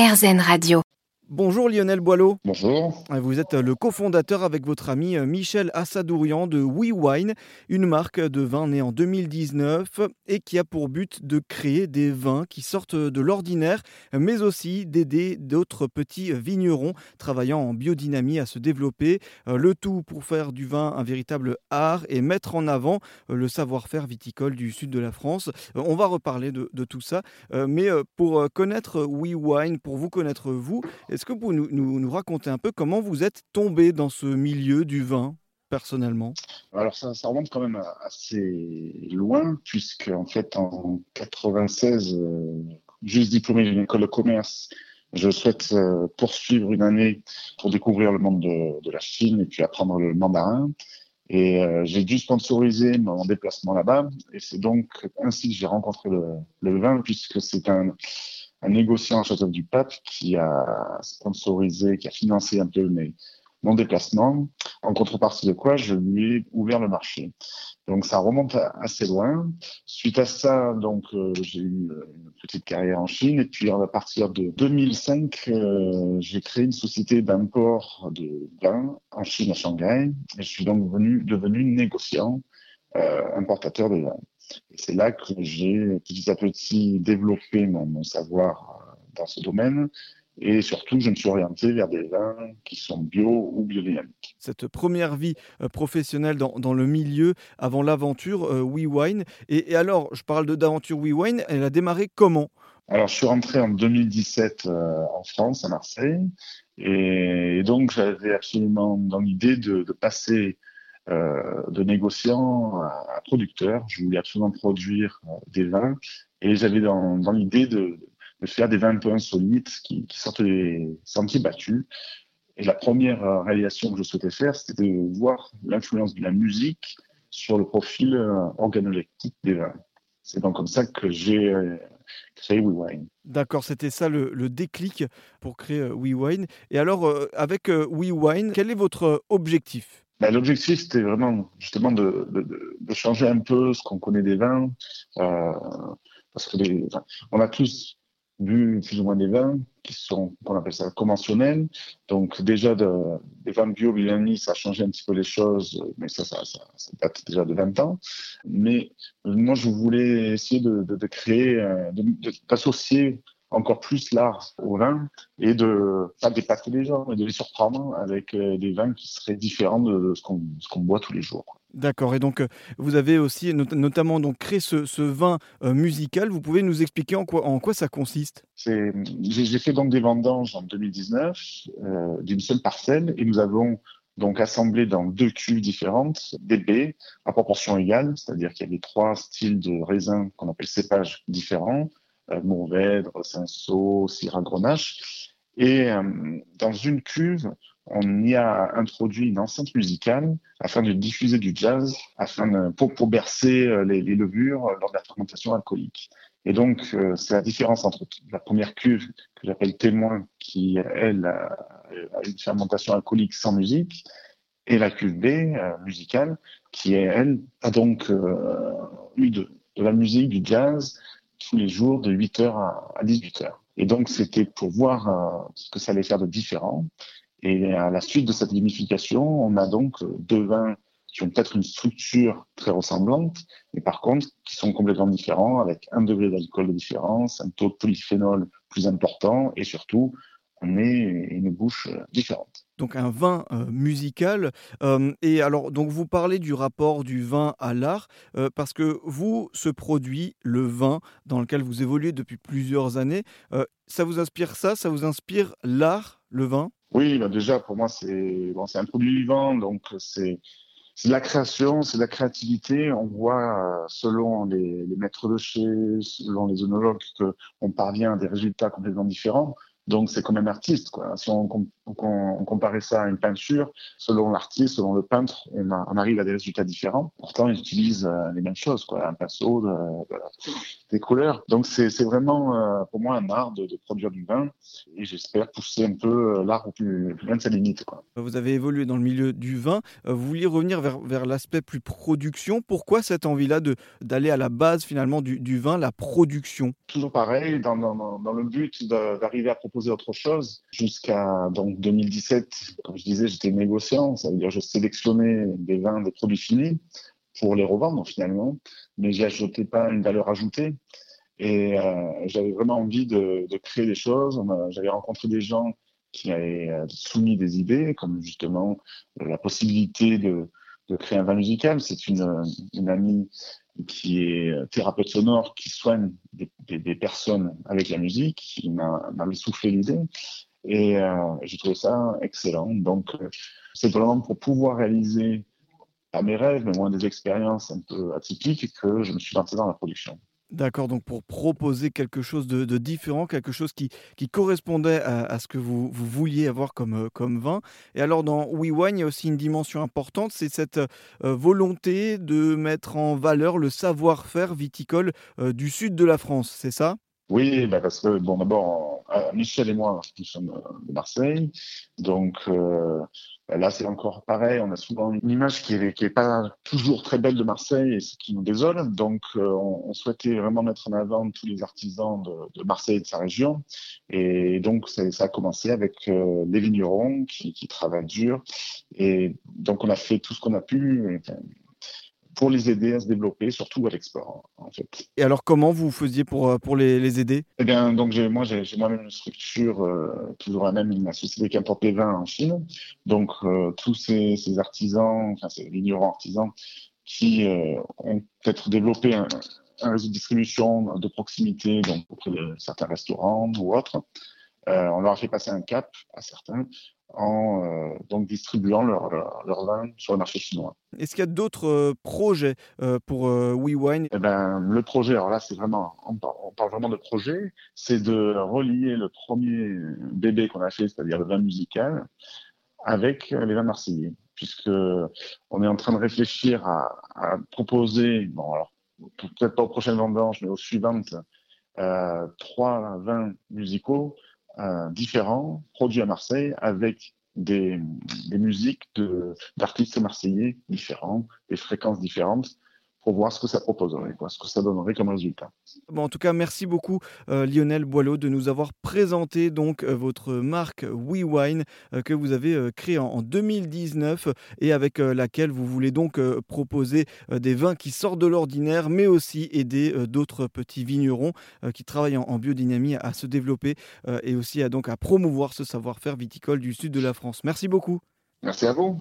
RZN Radio. Bonjour Lionel Boileau. Bonjour. Vous êtes le cofondateur avec votre ami euh, Michel Assadourian de WeWine, une marque de vin née en 2019 et qui a pour but de créer des vins qui sortent de l'ordinaire, mais aussi d'aider d'autres petits vignerons travaillant en biodynamie à se développer. Euh, le tout pour faire du vin un véritable art et mettre en avant euh, le savoir-faire viticole du sud de la France. On va reparler de, tout ça, mais pour connaître WeWine, pour vous connaître vous, est-ce que vous pouvez nous, raconter un peu comment vous êtes tombé dans ce milieu du vin personnellement? Alors ça, remonte quand même assez loin, puisque en fait en 96, euh, juste diplômé d'une école de commerce, je souhaite euh, poursuivre une année pour découvrir le monde de, la Chine et puis apprendre le mandarin. Et euh, j'ai dû sponsoriser mon déplacement là-bas. Et c'est donc ainsi que j'ai rencontré le vin, puisque c'est un, un négociant à Château du Pape qui a sponsorisé, qui a financé un peu mes, mon déplacement, en contrepartie de quoi je lui ai ouvert le marché. Donc ça remonte assez loin. Suite à ça, donc euh, j'ai eu une petite carrière en Chine et puis à partir de 2005, euh, j'ai créé une société d'import de vin en Chine à Shanghai et je suis donc venu, devenu négociant, euh, importateur de vin. C'est là que j'ai petit à petit développé mon, savoir euh, dans ce domaine. Et surtout, je me suis orienté vers des vins qui sont bio ou biodynamiques. Cette première vie euh, professionnelle dans, dans le milieu avant l'aventure euh, WeWine. Et, et, alors, je parle d'aventure WeWine, elle a démarré comment? Alors, je suis rentré en 2017 en France, à Marseille. Et, donc, j'avais absolument dans l'idée de, de passer de négociant à, producteur. Je voulais absolument produire euh, des vins et j'avais dans, l'idée de, faire des vins un peu insolites qui, sortent des sentiers battus. Et la première euh, réalisation que je souhaitais faire, c'était de voir l'influence de la musique sur le profil organoleptique des vins. C'est donc comme ça que j'ai créé WeWine. D'accord, c'était ça le, déclic pour créer WeWine. Et alors, avec WeWine, quel est votre objectif? Ben, L'objectif, c'était vraiment justement de, changer un peu ce qu'on connaît des vins, euh, parce que a tous bu plus ou moins des vins qui sont, qu'on appelle ça conventionnels. Donc déjà, de, des vins bio, biodynamiques, ça a changé un petit peu les choses, mais ça, ça, date déjà de 20 ans. Mais moi, je voulais essayer de créer, euh, d'associer encore plus l'art au vin et de pas dépasser les gens, mais de les surprendre avec euh, des vins qui seraient différents de ce qu'on qu'on boit tous les jours. D'accord. Et donc, euh, vous avez aussi notamment donc créé ce, ce vin euh, musical. Vous pouvez nous expliquer en quoi, en quoi ça consiste? J'ai fait donc des vendanges en 2019 d'une seule parcelle et nous avons donc assemblé dans deux cuves différentes des baies à proportion égale, c'est-à-dire qu'il y avait trois styles de raisins qu'on appelle cépages différents Mourvèdre, Cinsault, Syrah Grenache. Et euh, dans une cuve, on y a introduit une enceinte musicale afin de diffuser du jazz, afin pour, pour bercer euh, les, levures lors de la fermentation alcoolique. Et donc, c'est la différence entre la première cuve que j'appelle témoin, qui elle a, une fermentation alcoolique sans musique, et la cuve B musicale, qui elle a donc eu de la musique, du jazz, tous les jours de 8h à 18h. Et donc, c'était pour voir euh, ce que ça allait faire de différent. Et à la suite de cette gamification, on a donc euh, deux vins qui ont peut-être une structure très ressemblante, mais par contre, qui sont complètement différents, avec un degré d'alcool de différence, un taux de polyphénol plus important, et surtout, on est une bouche euh, différente donc un vin euh, musical. Euh, et alors, donc vous parlez du rapport du vin à l'art, euh, parce que vous, ce produit, le vin, dans lequel vous évoluez depuis plusieurs années, ça vous inspire ça Ça vous inspire l'art, le vin? Oui, bah déjà, pour moi, c'est bon, un produit vivant, donc c'est de la création, c'est de la créativité. On voit, selon les, les maîtres de chez, selon les œnologues, qu'on parvient à des résultats complètement différents. Donc c'est comme un artiste, quoi. Si on, on, comparait ça à une peinture. Selon l'artiste, selon le peintre, on, arrive à des résultats différents. Pourtant, ils utilisent euh, les mêmes choses, quoi, un pinceau, des couleurs. Donc c'est vraiment euh, pour moi un art de, produire du vin et j'espère pousser un peu euh, l'art au plus, loin de sa limite. Quoi. Vous avez évolué dans le milieu du vin. Vous vouliez revenir vers, vers l'aspect plus production. Pourquoi cette envie-là d'aller à la base finalement du, du, vin, la production? Toujours pareil, dans, dans, dans le but d'arriver à proposer autre chose jusqu'à donc 2017, comme je disais, j'étais négociant, ça veut dire je sélectionnais des vins, des produits finis pour les revendre finalement, mais n'y ajoutais pas une valeur ajoutée. Et euh, j'avais vraiment envie de, créer des choses. J'avais rencontré des gens qui avaient euh, soumis des idées, comme justement la possibilité de, créer un vin musical. C'est une, amie qui est thérapeute sonore, qui soigne des, personnes avec la musique, qui m'avait soufflé l'idée. Et euh, j'ai trouvé ça excellent. Donc, euh, c'est vraiment pour pouvoir réaliser à mes rêves, mais moins des expériences un peu atypiques, que je me suis lancé dans la production. D'accord, donc pour proposer quelque chose de, différent, quelque chose qui, correspondait à, ce que vous, vouliez avoir comme, euh, comme vin. Et alors dans We Wine, il y a aussi une dimension importante, c'est cette volonté de mettre en valeur le savoir-faire viticole du sud de la France, c'est ça? Oui, bah parce que, bon, d'abord, euh, Michel et moi, nous sommes euh, de Marseille. Donc euh, là, c'est encore pareil. On a souvent une image qui n'est pas toujours très belle de Marseille et ce qui nous désole. Donc, on, souhaitait vraiment mettre en avant tous les artisans de, Marseille et de sa région. Et donc, ça, a commencé avec les vignerons qui travaillent dur. Et donc, on a fait tout ce qu'on a pu pour les aider à se développer, surtout à l'export, en fait. Et alors, comment vous faisiez pour, euh, pour les, les aider? Eh bien, donc, moi, j'ai moi-même une structure, euh, toujours la même, une société qui importe les vins en Chine. Donc, euh, tous ces, ces, artisans, enfin, ces vignerons artisans, qui ont peut-être développé un, un, réseau de distribution de proximité, donc auprès de certains restaurants ou autres, on leur a fait passer un cap à certains en euh, donc distribuant leur, leur, vin sur le marché chinois. Est-ce qu'il y a d'autres euh, projets euh, pour WeWine? Eh ben, Le projet, alors là, c'est vraiment, on parle, vraiment de projet, c'est de relier le premier bébé qu'on a fait, c'est-à-dire le vin musical, avec les vins marseillais, puisque on est en train de réfléchir à, à proposer, bon alors peut-être pas aux prochaines vendanges, mais aux suivantes, trois vins musicaux euh, différents, produits à Marseille, avec des, des musiques d'artistes marseillais différents, des fréquences différentes, pour voir ce que ça proposerait, quoi, ce que ça donnerait comme résultat. Bon, en tout cas, merci beaucoup euh, Lionel Boileau de nous avoir présenté donc euh, votre marque WeWine euh, que vous avez créée en, 2019 et avec laquelle vous voulez donc proposer des vins qui sortent de l'ordinaire, mais aussi aider d'autres petits vignerons qui travaillent en, biodynamie à, se développer et aussi à donc à promouvoir ce savoir-faire viticole du sud de la France. Merci beaucoup. Merci à vous.